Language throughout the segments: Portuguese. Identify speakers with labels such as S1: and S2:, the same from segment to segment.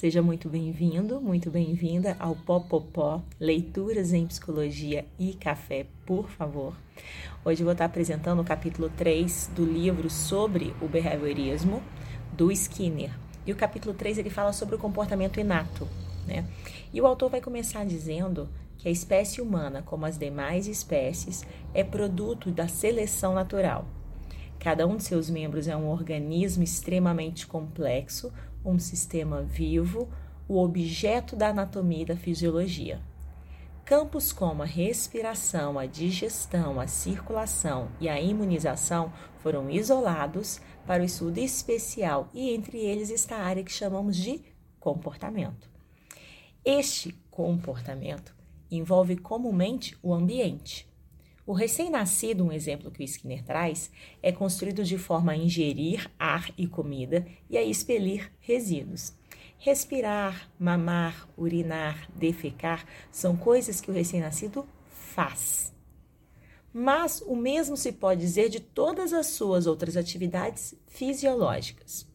S1: Seja muito bem-vindo, muito bem-vinda ao Popopó, Leituras em Psicologia e Café, por favor. Hoje eu vou estar apresentando o capítulo 3 do livro sobre o behaviorismo, do Skinner. E o capítulo 3 ele fala sobre o comportamento inato, né? E o autor vai começar dizendo que a espécie humana, como as demais espécies, é produto da seleção natural. Cada um de seus membros é um organismo extremamente complexo, um sistema vivo, o objeto da anatomia e da fisiologia. Campos como a respiração, a digestão, a circulação e a imunização foram isolados para o estudo especial e entre eles está a área que chamamos de comportamento. Este comportamento envolve comumente o ambiente. O recém-nascido, um exemplo que o Skinner traz, é construído de forma a ingerir ar e comida e a expelir resíduos. Respirar, mamar, urinar, defecar são coisas que o recém-nascido faz. Mas o mesmo se pode dizer de todas as suas outras atividades fisiológicas.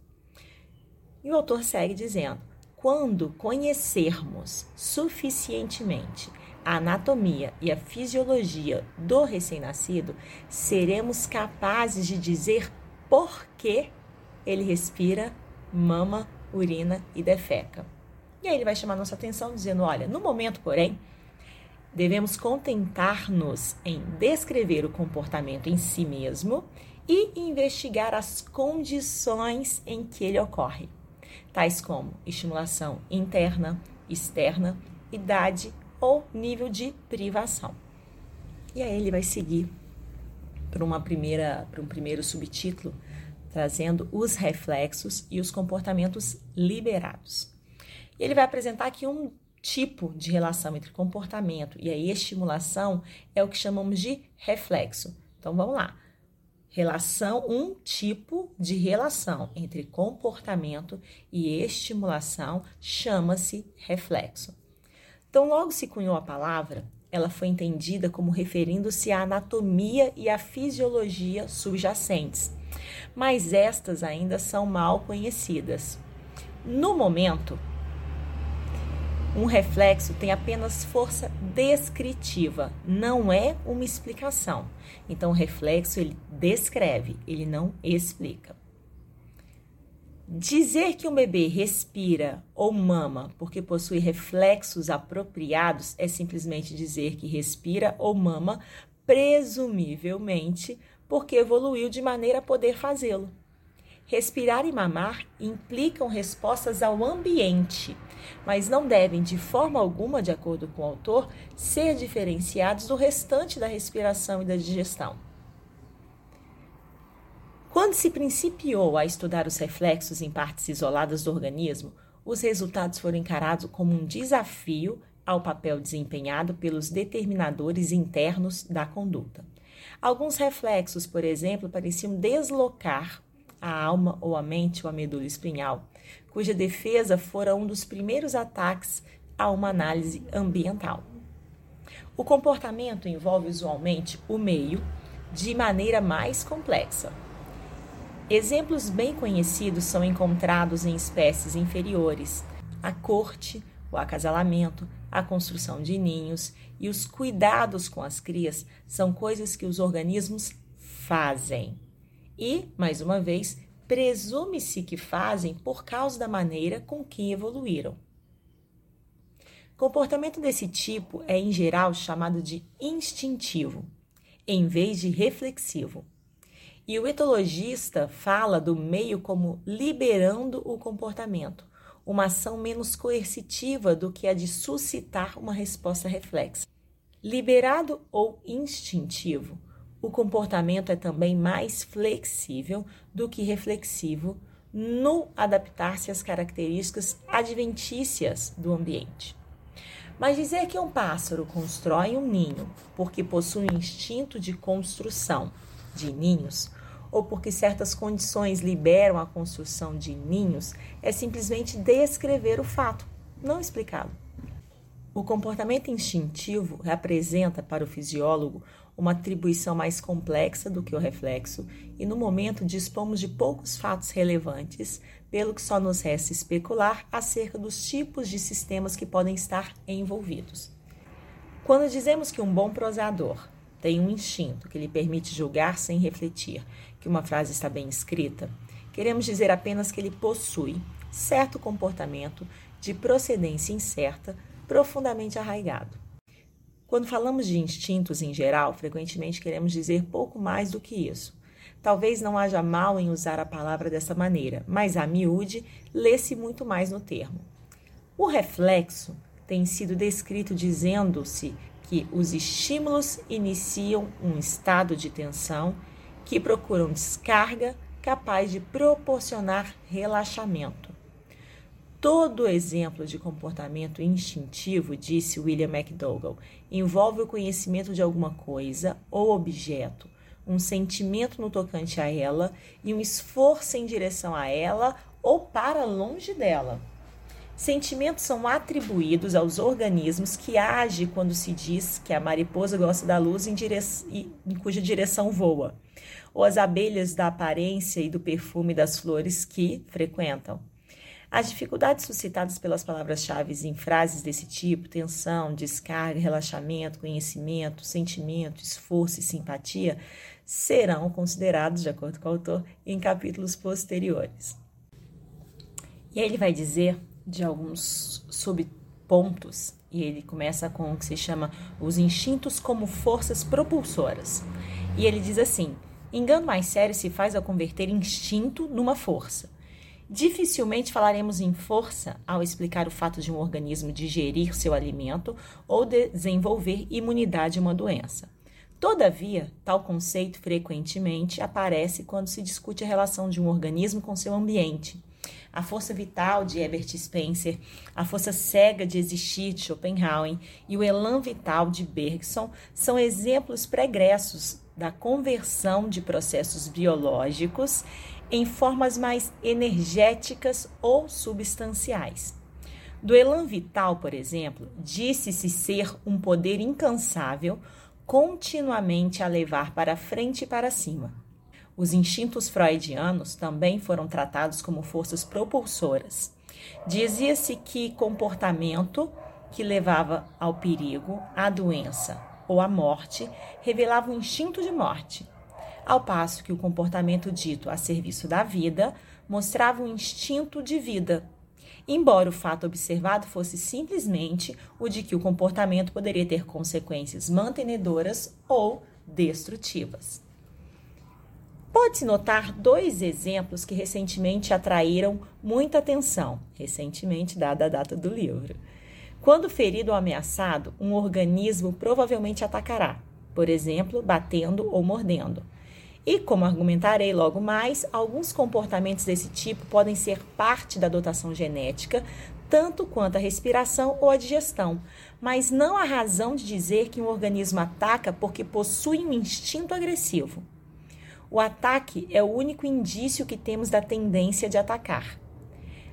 S1: E o autor segue dizendo: quando conhecermos suficientemente a anatomia e a fisiologia do recém-nascido, seremos capazes de dizer por que ele respira, mama, urina e defeca. E aí ele vai chamar nossa atenção dizendo: olha, no momento, porém, devemos contentar-nos em descrever o comportamento em si mesmo e investigar as condições em que ele ocorre, tais como estimulação interna, externa, idade, ou nível de privação. E aí ele vai seguir para uma primeira para um primeiro subtítulo trazendo os reflexos e os comportamentos liberados. E ele vai apresentar aqui um tipo de relação entre comportamento e a estimulação é o que chamamos de reflexo. Então vamos lá. Relação, um tipo de relação entre comportamento e estimulação chama-se reflexo. Então, logo se cunhou a palavra, ela foi entendida como referindo-se à anatomia e à fisiologia subjacentes, mas estas ainda são mal conhecidas. No momento, um reflexo tem apenas força descritiva, não é uma explicação. Então, o reflexo ele descreve, ele não explica. Dizer que um bebê respira ou mama porque possui reflexos apropriados é simplesmente dizer que respira ou mama, presumivelmente porque evoluiu de maneira a poder fazê-lo. Respirar e mamar implicam respostas ao ambiente, mas não devem, de forma alguma, de acordo com o autor, ser diferenciados do restante da respiração e da digestão. Quando se principiou a estudar os reflexos em partes isoladas do organismo, os resultados foram encarados como um desafio ao papel desempenhado pelos determinadores internos da conduta. Alguns reflexos, por exemplo, pareciam deslocar a alma ou a mente ou a medula espinhal, cuja defesa fora um dos primeiros ataques a uma análise ambiental. O comportamento envolve usualmente o meio de maneira mais complexa. Exemplos bem conhecidos são encontrados em espécies inferiores: a corte, o acasalamento, a construção de ninhos e os cuidados com as crias são coisas que os organismos fazem. E, mais uma vez, presume-se que fazem por causa da maneira com que evoluíram. Comportamento desse tipo é, em geral, chamado de instintivo, em vez de reflexivo. E o etologista fala do meio como liberando o comportamento, uma ação menos coercitiva do que a de suscitar uma resposta reflexa. Liberado ou instintivo, o comportamento é também mais flexível do que reflexivo no adaptar-se às características adventícias do ambiente. Mas dizer que um pássaro constrói um ninho porque possui um instinto de construção de ninhos ou porque certas condições liberam a construção de ninhos é simplesmente descrever o fato, não explicá-lo. O comportamento instintivo representa para o fisiólogo uma atribuição mais complexa do que o reflexo, e no momento dispomos de poucos fatos relevantes, pelo que só nos resta especular acerca dos tipos de sistemas que podem estar envolvidos. Quando dizemos que um bom prosador tem um instinto que lhe permite julgar sem refletir que uma frase está bem escrita, queremos dizer apenas que ele possui certo comportamento de procedência incerta profundamente arraigado. Quando falamos de instintos em geral, frequentemente queremos dizer pouco mais do que isso. Talvez não haja mal em usar a palavra dessa maneira, mas a miúde lê-se muito mais no termo. O reflexo tem sido descrito dizendo-se que os estímulos iniciam um estado de tensão que procuram descarga capaz de proporcionar relaxamento. Todo exemplo de comportamento instintivo, disse William McDougall, envolve o conhecimento de alguma coisa ou objeto, um sentimento no tocante a ela e um esforço em direção a ela ou para longe dela. Sentimentos são atribuídos aos organismos que agem quando se diz que a mariposa gosta da luz em, dire... em cuja direção voa, ou as abelhas da aparência e do perfume das flores que frequentam. As dificuldades suscitadas pelas palavras-chave em frases desse tipo, tensão, descarga, relaxamento, conhecimento, sentimento, esforço e simpatia, serão considerados, de acordo com o autor, em capítulos posteriores. E aí ele vai dizer de alguns subpontos, e ele começa com o que se chama os instintos como forças propulsoras. E ele diz assim: engano mais sério se faz ao converter instinto numa força. Dificilmente falaremos em força ao explicar o fato de um organismo digerir seu alimento ou desenvolver imunidade a uma doença. Todavia, tal conceito frequentemente aparece quando se discute a relação de um organismo com seu ambiente. A força vital de Herbert Spencer, a força cega de existir de Schopenhauer e o elan vital de Bergson são exemplos pregressos da conversão de processos biológicos em formas mais energéticas ou substanciais. Do elan vital, por exemplo, disse-se ser um poder incansável, continuamente a levar para frente e para cima. Os instintos freudianos também foram tratados como forças propulsoras. Dizia-se que comportamento que levava ao perigo, à doença ou à morte revelava um instinto de morte ao passo que o comportamento dito a serviço da vida mostrava um instinto de vida, embora o fato observado fosse simplesmente o de que o comportamento poderia ter consequências mantenedoras ou destrutivas. Pode-se notar dois exemplos que recentemente atraíram muita atenção, recentemente dada a data do livro. Quando ferido ou ameaçado, um organismo provavelmente atacará, por exemplo, batendo ou mordendo. E, como argumentarei logo mais, alguns comportamentos desse tipo podem ser parte da dotação genética, tanto quanto a respiração ou a digestão, mas não a razão de dizer que um organismo ataca porque possui um instinto agressivo. O ataque é o único indício que temos da tendência de atacar.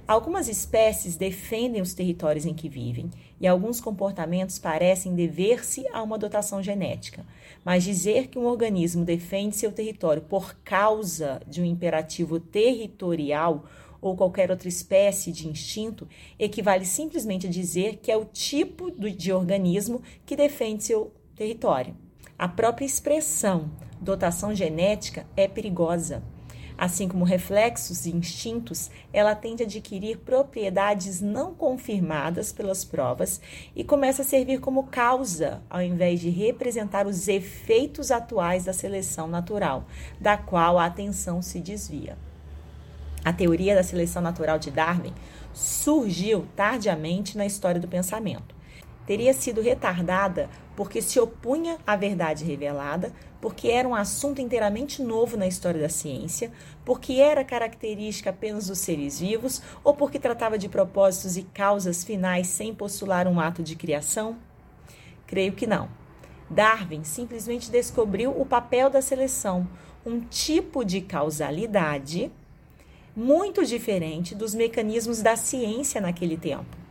S1: Algumas espécies defendem os territórios em que vivem e alguns comportamentos parecem dever-se a uma dotação genética, mas dizer que um organismo defende seu território por causa de um imperativo territorial ou qualquer outra espécie de instinto equivale simplesmente a dizer que é o tipo de organismo que defende seu território. A própria expressão dotação genética é perigosa Assim como reflexos e instintos, ela tende a adquirir propriedades não confirmadas pelas provas e começa a servir como causa, ao invés de representar os efeitos atuais da seleção natural, da qual a atenção se desvia. A teoria da seleção natural de Darwin surgiu tardiamente na história do pensamento. Teria sido retardada porque se opunha à verdade revelada, porque era um assunto inteiramente novo na história da ciência, porque era característica apenas dos seres vivos ou porque tratava de propósitos e causas finais sem postular um ato de criação? Creio que não. Darwin simplesmente descobriu o papel da seleção, um tipo de causalidade muito diferente dos mecanismos da ciência naquele tempo.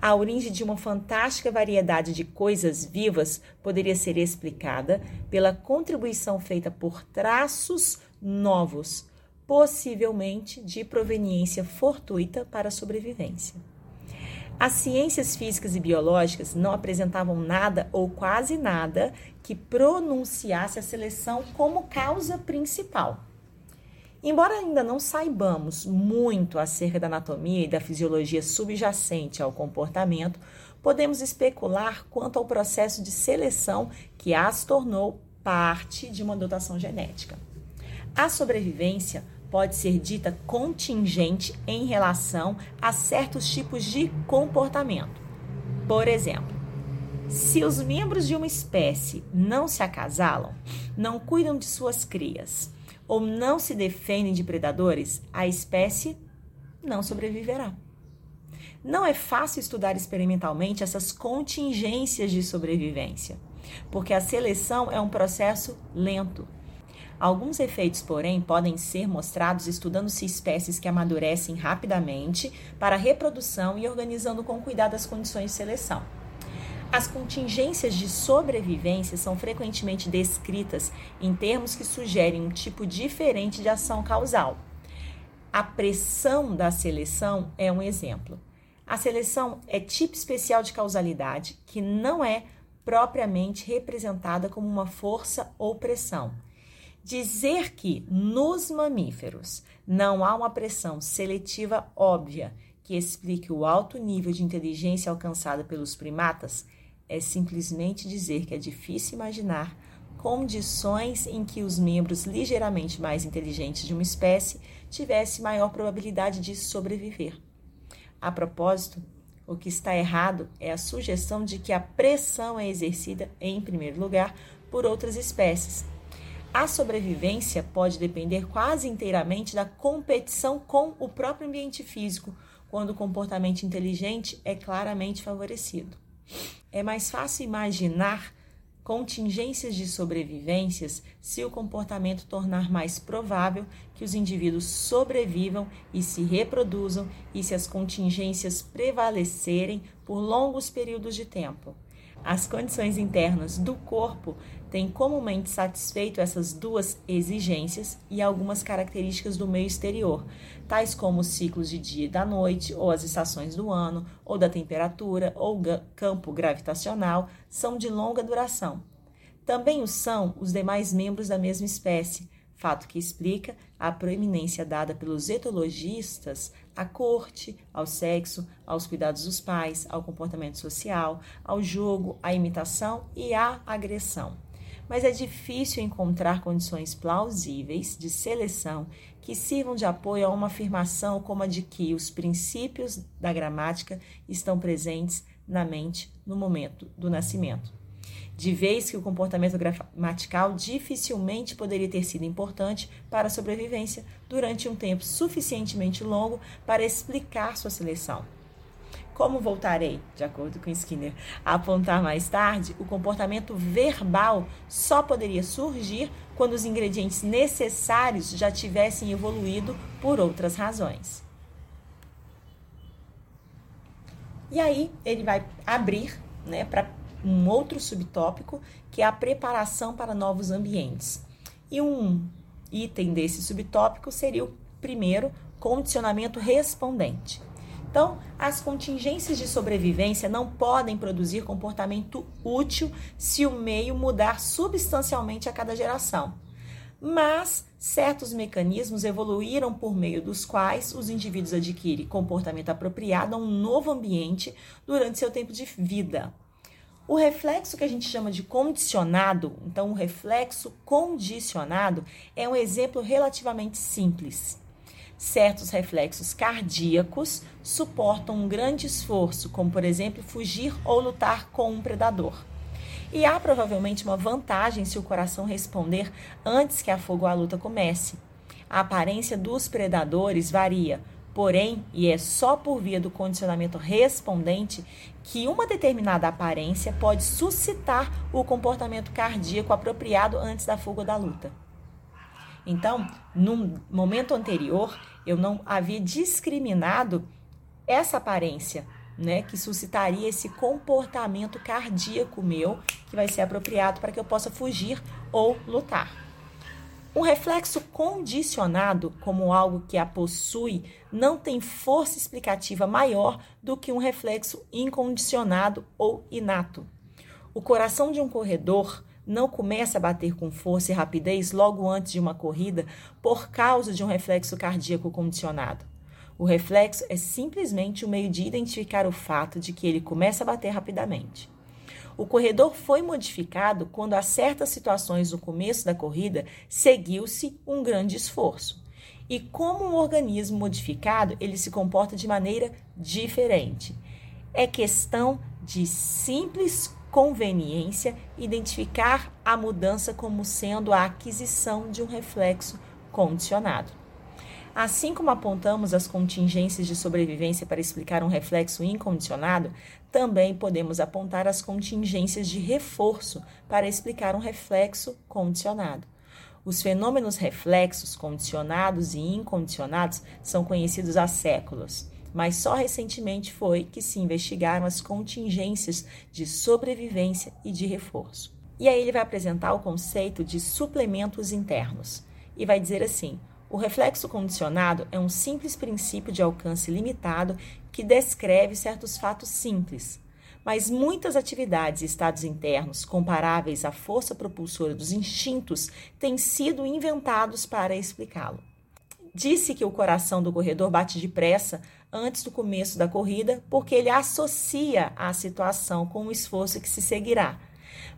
S1: A origem de uma fantástica variedade de coisas vivas poderia ser explicada pela contribuição feita por traços novos, possivelmente de proveniência fortuita para a sobrevivência. As ciências físicas e biológicas não apresentavam nada ou quase nada que pronunciasse a seleção como causa principal. Embora ainda não saibamos muito acerca da anatomia e da fisiologia subjacente ao comportamento, podemos especular quanto ao processo de seleção que as tornou parte de uma dotação genética. A sobrevivência pode ser dita contingente em relação a certos tipos de comportamento. Por exemplo, se os membros de uma espécie não se acasalam, não cuidam de suas crias, ou não se defendem de predadores, a espécie não sobreviverá. Não é fácil estudar experimentalmente essas contingências de sobrevivência, porque a seleção é um processo lento. Alguns efeitos, porém, podem ser mostrados estudando-se espécies que amadurecem rapidamente para reprodução e organizando com cuidado as condições de seleção. As contingências de sobrevivência são frequentemente descritas em termos que sugerem um tipo diferente de ação causal. A pressão da seleção é um exemplo. A seleção é tipo especial de causalidade que não é propriamente representada como uma força ou pressão. Dizer que nos mamíferos não há uma pressão seletiva óbvia que explique o alto nível de inteligência alcançada pelos primatas é simplesmente dizer que é difícil imaginar condições em que os membros ligeiramente mais inteligentes de uma espécie tivessem maior probabilidade de sobreviver. A propósito, o que está errado é a sugestão de que a pressão é exercida, em primeiro lugar, por outras espécies. A sobrevivência pode depender quase inteiramente da competição com o próprio ambiente físico, quando o comportamento inteligente é claramente favorecido. É mais fácil imaginar contingências de sobrevivências se o comportamento tornar mais provável que os indivíduos sobrevivam e se reproduzam e se as contingências prevalecerem por longos períodos de tempo. As condições internas do corpo têm comumente satisfeito essas duas exigências e algumas características do meio exterior, tais como os ciclos de dia e da noite, ou as estações do ano, ou da temperatura, ou campo gravitacional, são de longa duração. Também o são os demais membros da mesma espécie, fato que explica a proeminência dada pelos etologistas à corte, ao sexo, aos cuidados dos pais, ao comportamento social, ao jogo, à imitação e à agressão. Mas é difícil encontrar condições plausíveis de seleção que sirvam de apoio a uma afirmação como a de que os princípios da gramática estão presentes na mente no momento do nascimento de vez que o comportamento gramatical dificilmente poderia ter sido importante para a sobrevivência durante um tempo suficientemente longo para explicar sua seleção. Como voltarei, de acordo com Skinner, a apontar mais tarde, o comportamento verbal só poderia surgir quando os ingredientes necessários já tivessem evoluído por outras razões. E aí ele vai abrir né, para um outro subtópico, que é a preparação para novos ambientes. E um item desse subtópico seria o primeiro, condicionamento respondente. Então, as contingências de sobrevivência não podem produzir comportamento útil se o meio mudar substancialmente a cada geração. Mas certos mecanismos evoluíram por meio dos quais os indivíduos adquirem comportamento apropriado a um novo ambiente durante seu tempo de vida. O reflexo que a gente chama de condicionado, então o reflexo condicionado, é um exemplo relativamente simples. Certos reflexos cardíacos suportam um grande esforço, como por exemplo fugir ou lutar com um predador. E há provavelmente uma vantagem se o coração responder antes que a fogo ou a luta comece. A aparência dos predadores varia, Porém, e é só por via do condicionamento respondente que uma determinada aparência pode suscitar o comportamento cardíaco apropriado antes da fuga da luta. Então, no momento anterior, eu não havia discriminado essa aparência né, que suscitaria esse comportamento cardíaco meu, que vai ser apropriado para que eu possa fugir ou lutar. Um reflexo condicionado, como algo que a possui, não tem força explicativa maior do que um reflexo incondicionado ou inato. O coração de um corredor não começa a bater com força e rapidez logo antes de uma corrida por causa de um reflexo cardíaco condicionado. O reflexo é simplesmente o um meio de identificar o fato de que ele começa a bater rapidamente. O corredor foi modificado quando, a certas situações no começo da corrida, seguiu-se um grande esforço. E como um organismo modificado, ele se comporta de maneira diferente. É questão de simples conveniência identificar a mudança como sendo a aquisição de um reflexo condicionado. Assim como apontamos as contingências de sobrevivência para explicar um reflexo incondicionado, também podemos apontar as contingências de reforço para explicar um reflexo condicionado. Os fenômenos reflexos condicionados e incondicionados são conhecidos há séculos, mas só recentemente foi que se investigaram as contingências de sobrevivência e de reforço. E aí ele vai apresentar o conceito de suplementos internos e vai dizer assim: o reflexo condicionado é um simples princípio de alcance limitado que descreve certos fatos simples, mas muitas atividades e estados internos comparáveis à força propulsora dos instintos têm sido inventados para explicá-lo. Disse que o coração do corredor bate depressa antes do começo da corrida porque ele associa a situação com o esforço que se seguirá.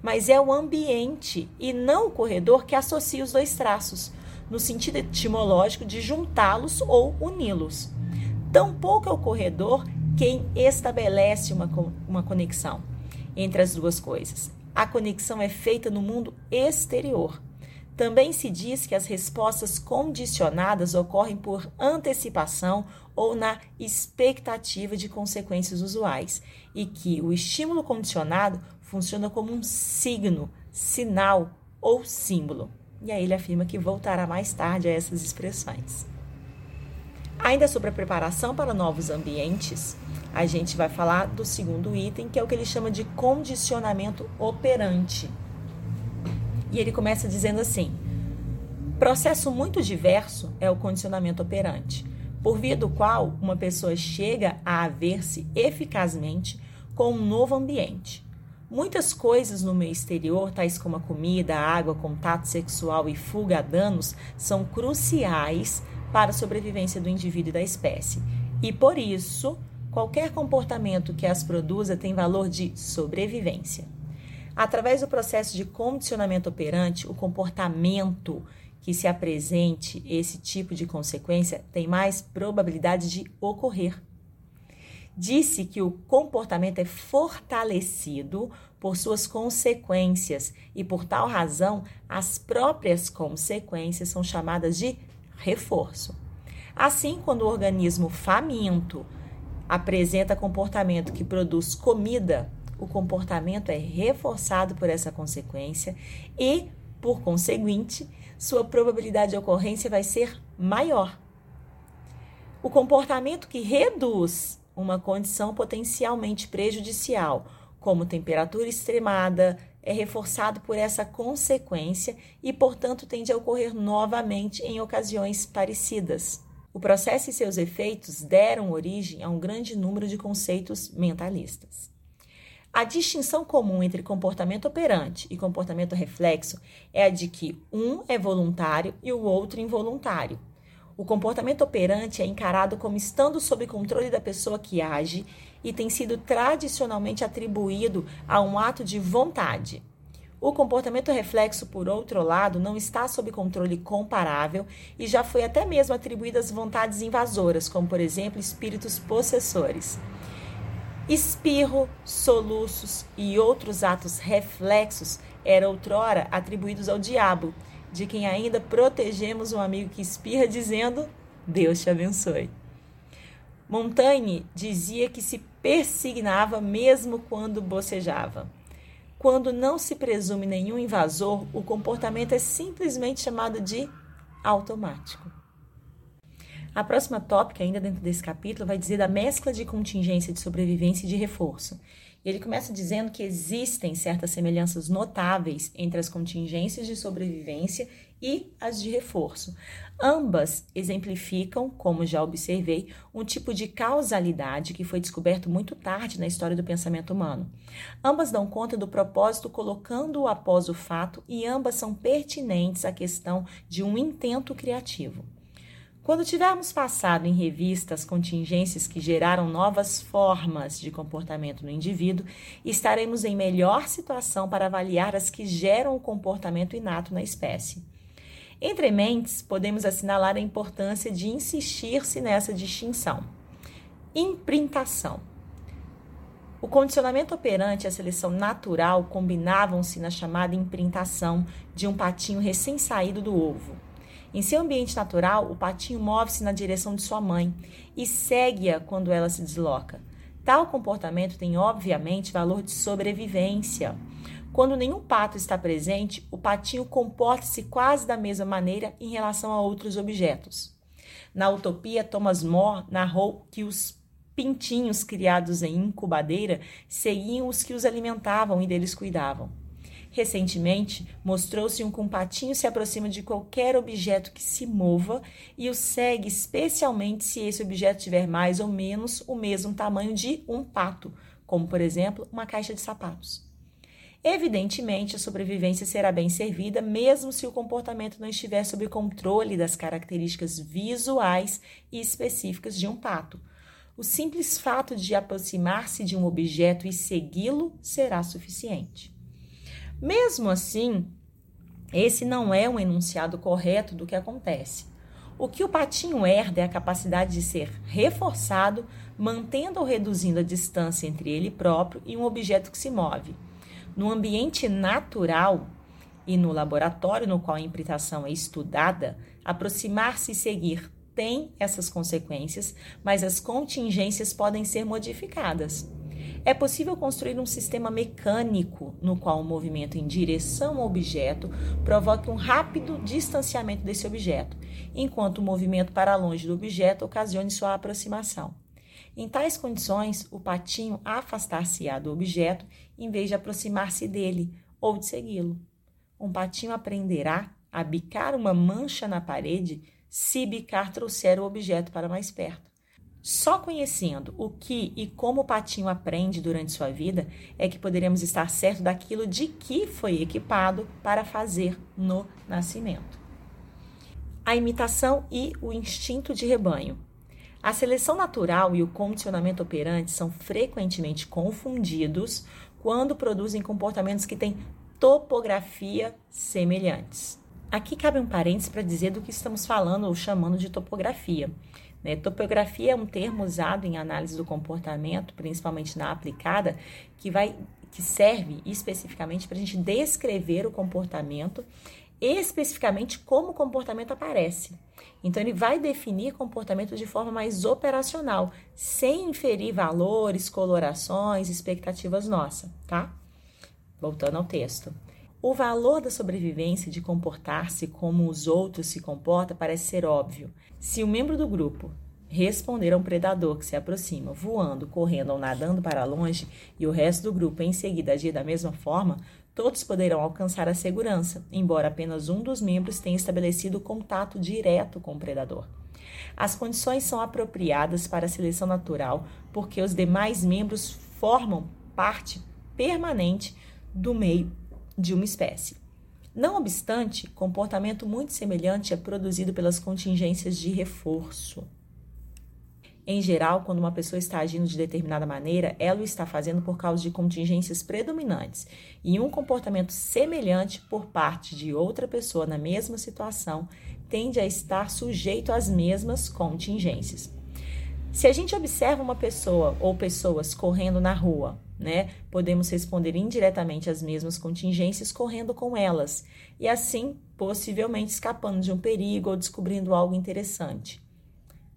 S1: Mas é o ambiente e não o corredor que associa os dois traços no sentido etimológico de juntá-los ou uni-los. Tampouco é o corredor quem estabelece uma, uma conexão entre as duas coisas. A conexão é feita no mundo exterior. Também se diz que as respostas condicionadas ocorrem por antecipação ou na expectativa de consequências usuais, e que o estímulo condicionado funciona como um signo, sinal ou símbolo. E aí ele afirma que voltará mais tarde a essas expressões. Ainda sobre a preparação para novos ambientes, a gente vai falar do segundo item, que é o que ele chama de condicionamento operante. E ele começa dizendo assim: processo muito diverso é o condicionamento operante, por via do qual uma pessoa chega a ver-se eficazmente com um novo ambiente, Muitas coisas no meio exterior, tais como a comida, a água, contato sexual e fuga a danos, são cruciais para a sobrevivência do indivíduo e da espécie. E por isso, qualquer comportamento que as produza tem valor de sobrevivência. Através do processo de condicionamento operante, o comportamento que se apresente esse tipo de consequência tem mais probabilidade de ocorrer disse que o comportamento é fortalecido por suas consequências e, por tal razão, as próprias consequências são chamadas de reforço. Assim, quando o organismo faminto apresenta comportamento que produz comida, o comportamento é reforçado por essa consequência e, por conseguinte, sua probabilidade de ocorrência vai ser maior. O comportamento que reduz uma condição potencialmente prejudicial, como temperatura extremada, é reforçado por essa consequência e, portanto, tende a ocorrer novamente em ocasiões parecidas. O processo e seus efeitos deram origem a um grande número de conceitos mentalistas. A distinção comum entre comportamento operante e comportamento reflexo é a de que um é voluntário e o outro involuntário. O comportamento operante é encarado como estando sob controle da pessoa que age e tem sido tradicionalmente atribuído a um ato de vontade. O comportamento reflexo, por outro lado, não está sob controle comparável e já foi até mesmo atribuído às vontades invasoras, como por exemplo espíritos possessores. Espirro, soluços e outros atos reflexos eram outrora atribuídos ao diabo de quem ainda protegemos um amigo que espirra dizendo: Deus te abençoe. Montaigne dizia que se persignava mesmo quando bocejava. Quando não se presume nenhum invasor, o comportamento é simplesmente chamado de automático. A próxima tópica, ainda dentro desse capítulo, vai dizer da mescla de contingência de sobrevivência e de reforço. Ele começa dizendo que existem certas semelhanças notáveis entre as contingências de sobrevivência e as de reforço. Ambas exemplificam, como já observei, um tipo de causalidade que foi descoberto muito tarde na história do pensamento humano. Ambas dão conta do propósito colocando-o após o fato e ambas são pertinentes à questão de um intento criativo. Quando tivermos passado em revista as contingências que geraram novas formas de comportamento no indivíduo, estaremos em melhor situação para avaliar as que geram o comportamento inato na espécie. Entre mentes, podemos assinalar a importância de insistir-se nessa distinção. Imprintação. O condicionamento operante e a seleção natural combinavam-se na chamada imprintação de um patinho recém-saído do ovo. Em seu ambiente natural, o patinho move-se na direção de sua mãe e segue-a quando ela se desloca. Tal comportamento tem, obviamente, valor de sobrevivência. Quando nenhum pato está presente, o patinho comporta-se quase da mesma maneira em relação a outros objetos. Na utopia, Thomas More narrou que os pintinhos criados em incubadeira seguiam os que os alimentavam e deles cuidavam. Recentemente, mostrou-se um compatinho se aproxima de qualquer objeto que se mova e o segue, especialmente se esse objeto tiver mais ou menos o mesmo tamanho de um pato, como por exemplo uma caixa de sapatos. Evidentemente, a sobrevivência será bem servida, mesmo se o comportamento não estiver sob controle das características visuais e específicas de um pato. O simples fato de aproximar-se de um objeto e segui-lo será suficiente. Mesmo assim, esse não é um enunciado correto do que acontece. O que o patinho herda é a capacidade de ser reforçado, mantendo ou reduzindo a distância entre ele próprio e um objeto que se move. No ambiente natural e no laboratório no qual a imprintação é estudada, aproximar-se e seguir tem essas consequências, mas as contingências podem ser modificadas. É possível construir um sistema mecânico no qual o movimento em direção ao objeto provoque um rápido distanciamento desse objeto, enquanto o movimento para longe do objeto ocasione sua aproximação. Em tais condições, o patinho afastar-se-á do objeto em vez de aproximar-se dele ou de segui-lo. Um patinho aprenderá a bicar uma mancha na parede se bicar trouxer o objeto para mais perto. Só conhecendo o que e como o patinho aprende durante sua vida é que poderemos estar certo daquilo de que foi equipado para fazer no nascimento. A imitação e o instinto de rebanho. A seleção natural e o condicionamento operante são frequentemente confundidos quando produzem comportamentos que têm topografia semelhantes. Aqui cabe um parênteses para dizer do que estamos falando ou chamando de topografia. Né? Topografia é um termo usado em análise do comportamento, principalmente na aplicada, que vai que serve especificamente para a gente descrever o comportamento, especificamente como o comportamento aparece. Então, ele vai definir comportamento de forma mais operacional, sem inferir valores, colorações, expectativas nossas, tá? Voltando ao texto. O valor da sobrevivência de comportar-se como os outros se comportam parece ser óbvio. Se o um membro do grupo responder a um predador que se aproxima, voando, correndo ou nadando para longe, e o resto do grupo em seguida agir da mesma forma, todos poderão alcançar a segurança, embora apenas um dos membros tenha estabelecido contato direto com o predador. As condições são apropriadas para a seleção natural porque os demais membros formam parte permanente do meio de uma espécie. Não obstante, comportamento muito semelhante é produzido pelas contingências de reforço. Em geral, quando uma pessoa está agindo de determinada maneira, ela o está fazendo por causa de contingências predominantes, e um comportamento semelhante por parte de outra pessoa na mesma situação tende a estar sujeito às mesmas contingências. Se a gente observa uma pessoa ou pessoas correndo na rua, né, podemos responder indiretamente às mesmas contingências correndo com elas e assim possivelmente escapando de um perigo ou descobrindo algo interessante.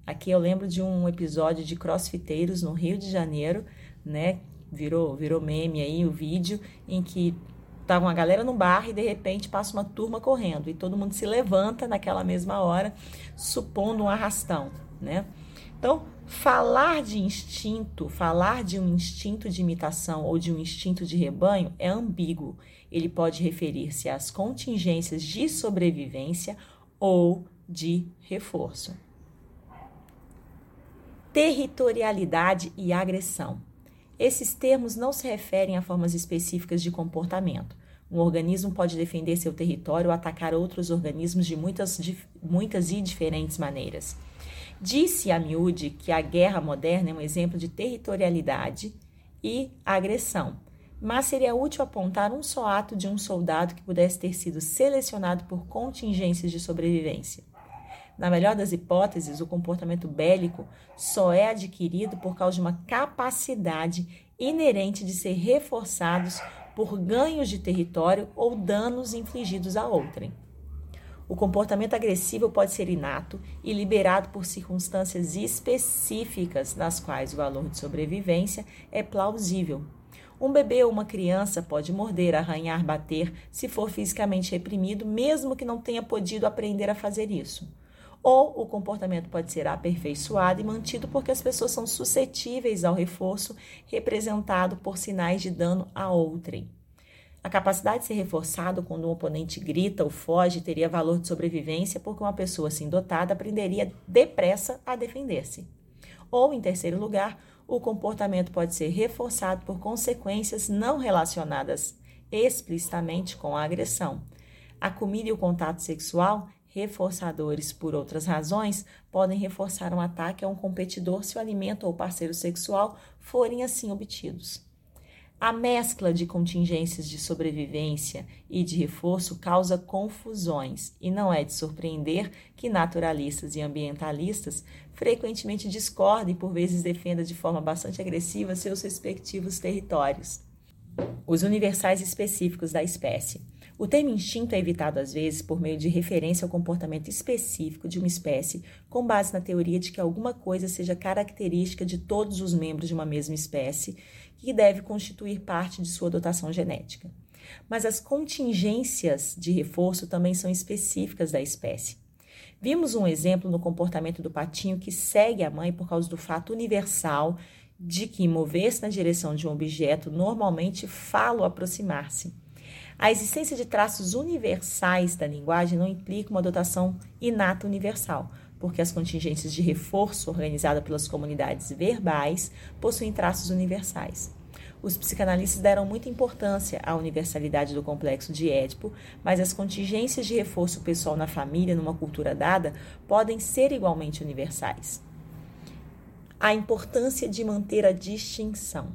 S1: Aqui eu lembro de um episódio de crossfiteiros no Rio de Janeiro, né? Virou, virou meme aí o vídeo em que tava uma galera no bar e de repente passa uma turma correndo e todo mundo se levanta naquela mesma hora, supondo um arrastão né? Então, falar de instinto, falar de um instinto de imitação ou de um instinto de rebanho é ambíguo. Ele pode referir-se às contingências de sobrevivência ou de reforço. Territorialidade e agressão. Esses termos não se referem a formas específicas de comportamento. Um organismo pode defender seu território ou atacar outros organismos de muitas, muitas e diferentes maneiras. Disse a miúde que a guerra moderna é um exemplo de territorialidade e agressão, mas seria útil apontar um só ato de um soldado que pudesse ter sido selecionado por contingências de sobrevivência. Na melhor das hipóteses, o comportamento bélico só é adquirido por causa de uma capacidade inerente de ser reforçados por ganhos de território ou danos infligidos a outrem. O comportamento agressivo pode ser inato e liberado por circunstâncias específicas nas quais o valor de sobrevivência é plausível. Um bebê ou uma criança pode morder, arranhar, bater se for fisicamente reprimido, mesmo que não tenha podido aprender a fazer isso. Ou o comportamento pode ser aperfeiçoado e mantido porque as pessoas são suscetíveis ao reforço representado por sinais de dano a outrem. A capacidade de ser reforçado quando um oponente grita ou foge teria valor de sobrevivência porque uma pessoa assim dotada aprenderia depressa a defender-se. Ou, em terceiro lugar, o comportamento pode ser reforçado por consequências não relacionadas explicitamente com a agressão. A comida e o contato sexual, reforçadores por outras razões, podem reforçar um ataque a um competidor se o alimento ou parceiro sexual forem assim obtidos. A mescla de contingências de sobrevivência e de reforço causa confusões, e não é de surpreender que naturalistas e ambientalistas frequentemente discordem e por vezes defendam de forma bastante agressiva seus respectivos territórios. Os universais específicos da espécie. O termo instinto é evitado às vezes por meio de referência ao comportamento específico de uma espécie, com base na teoria de que alguma coisa seja característica de todos os membros de uma mesma espécie que deve constituir parte de sua dotação genética. Mas as contingências de reforço também são específicas da espécie. Vimos um exemplo no comportamento do patinho que segue a mãe por causa do fato universal de que mover-se na direção de um objeto normalmente fala aproximar-se. A existência de traços universais da linguagem não implica uma dotação inata universal, porque as contingências de reforço organizadas pelas comunidades verbais possuem traços universais. Os psicanalistas deram muita importância à universalidade do complexo de Édipo, mas as contingências de reforço pessoal na família, numa cultura dada, podem ser igualmente universais. A importância de manter a distinção.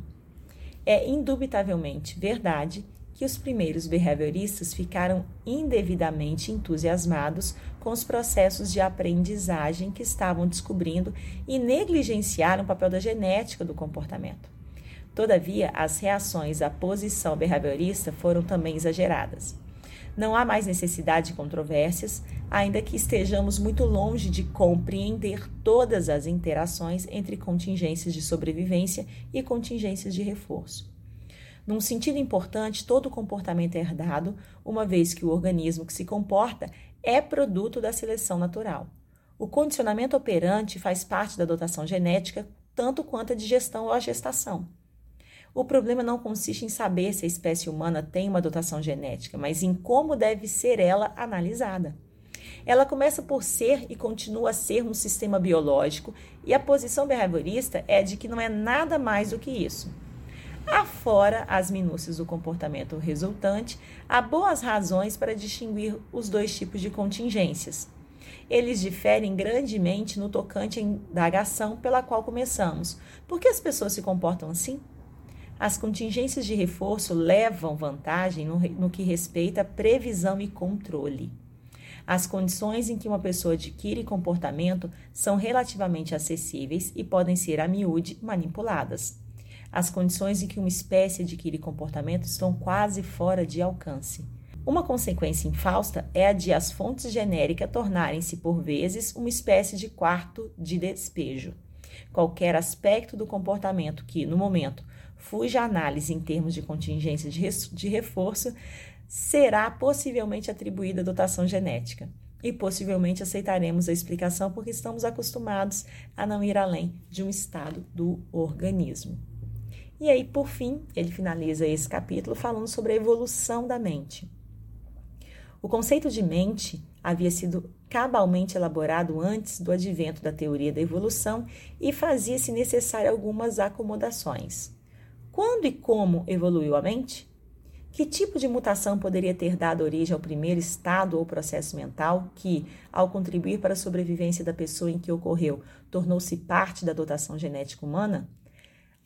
S1: É indubitavelmente verdade que os primeiros behavioristas ficaram indevidamente entusiasmados com os processos de aprendizagem que estavam descobrindo e negligenciaram o papel da genética do comportamento. Todavia, as reações à posição behaviorista foram também exageradas. Não há mais necessidade de controvérsias, ainda que estejamos muito longe de compreender todas as interações entre contingências de sobrevivência e contingências de reforço. Num sentido importante, todo comportamento é herdado, uma vez que o organismo que se comporta é produto da seleção natural. O condicionamento operante faz parte da dotação genética, tanto quanto a digestão ou a gestação. O problema não consiste em saber se a espécie humana tem uma dotação genética, mas em como deve ser ela analisada. Ela começa por ser e continua a ser um sistema biológico, e a posição behaviorista é de que não é nada mais do que isso. Afora as minúcias do comportamento resultante, há boas razões para distinguir os dois tipos de contingências. Eles diferem grandemente no tocante à indagação pela qual começamos. Por que as pessoas se comportam assim? As contingências de reforço levam vantagem no, no que respeita a previsão e controle. As condições em que uma pessoa adquire comportamento são relativamente acessíveis e podem ser a miúde manipuladas. As condições em que uma espécie adquire comportamento estão quase fora de alcance. Uma consequência infausta é a de as fontes genéricas tornarem-se, por vezes, uma espécie de quarto de despejo. Qualquer aspecto do comportamento que, no momento, fuja à análise em termos de contingência de reforço será possivelmente atribuída à dotação genética. e possivelmente aceitaremos a explicação porque estamos acostumados a não ir além de um estado do organismo. E aí, por fim, ele finaliza esse capítulo falando sobre a evolução da mente. O conceito de mente havia sido cabalmente elaborado antes do advento da teoria da evolução e fazia-se necessário algumas acomodações. Quando e como evoluiu a mente? Que tipo de mutação poderia ter dado origem ao primeiro estado ou processo mental que, ao contribuir para a sobrevivência da pessoa em que ocorreu, tornou-se parte da dotação genética humana?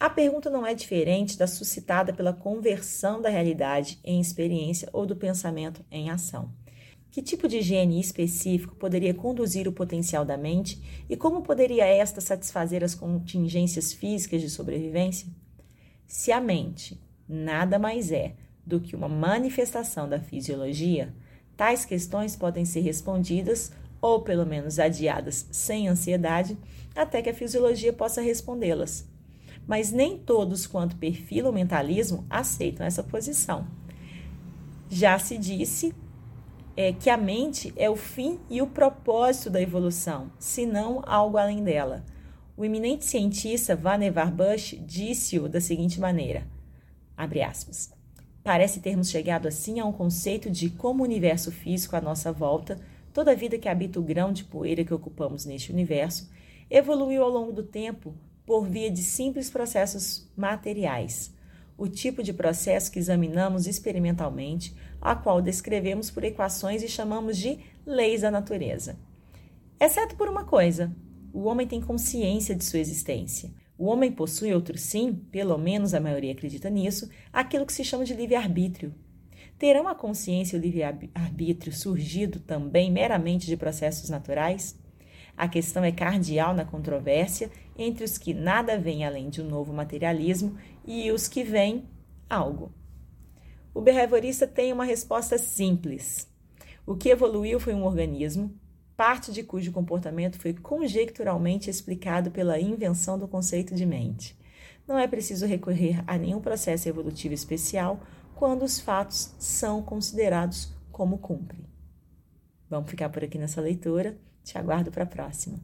S1: A pergunta não é diferente da suscitada pela conversão da realidade em experiência ou do pensamento em ação. Que tipo de gene específico poderia conduzir o potencial da mente e como poderia esta satisfazer as contingências físicas de sobrevivência? Se a mente nada mais é do que uma manifestação da fisiologia, tais questões podem ser respondidas ou pelo menos adiadas sem ansiedade até que a fisiologia possa respondê-las mas nem todos quanto perfilam o mentalismo aceitam essa posição. Já se disse é, que a mente é o fim e o propósito da evolução, se não algo além dela. O eminente cientista Vannevar Bush disse-o da seguinte maneira: aspas. Parece termos chegado assim a um conceito de como o universo físico à nossa volta, toda a vida que habita o grão de poeira que ocupamos neste universo, evoluiu ao longo do tempo por via de simples processos materiais, o tipo de processo que examinamos experimentalmente, a qual descrevemos por equações e chamamos de leis da natureza. Exceto por uma coisa: o homem tem consciência de sua existência. O homem possui outro sim, pelo menos a maioria acredita nisso, aquilo que se chama de livre-arbítrio. Terão a consciência e o livre-arbítrio surgido também meramente de processos naturais? A questão é cardial na controvérsia entre os que nada veem além de um novo materialismo e os que veem algo. O behaviorista tem uma resposta simples. O que evoluiu foi um organismo, parte de cujo comportamento foi conjecturalmente explicado pela invenção do conceito de mente. Não é preciso recorrer a nenhum processo evolutivo especial quando os fatos são considerados como cumprem. Vamos ficar por aqui nessa leitura. Te aguardo para a próxima.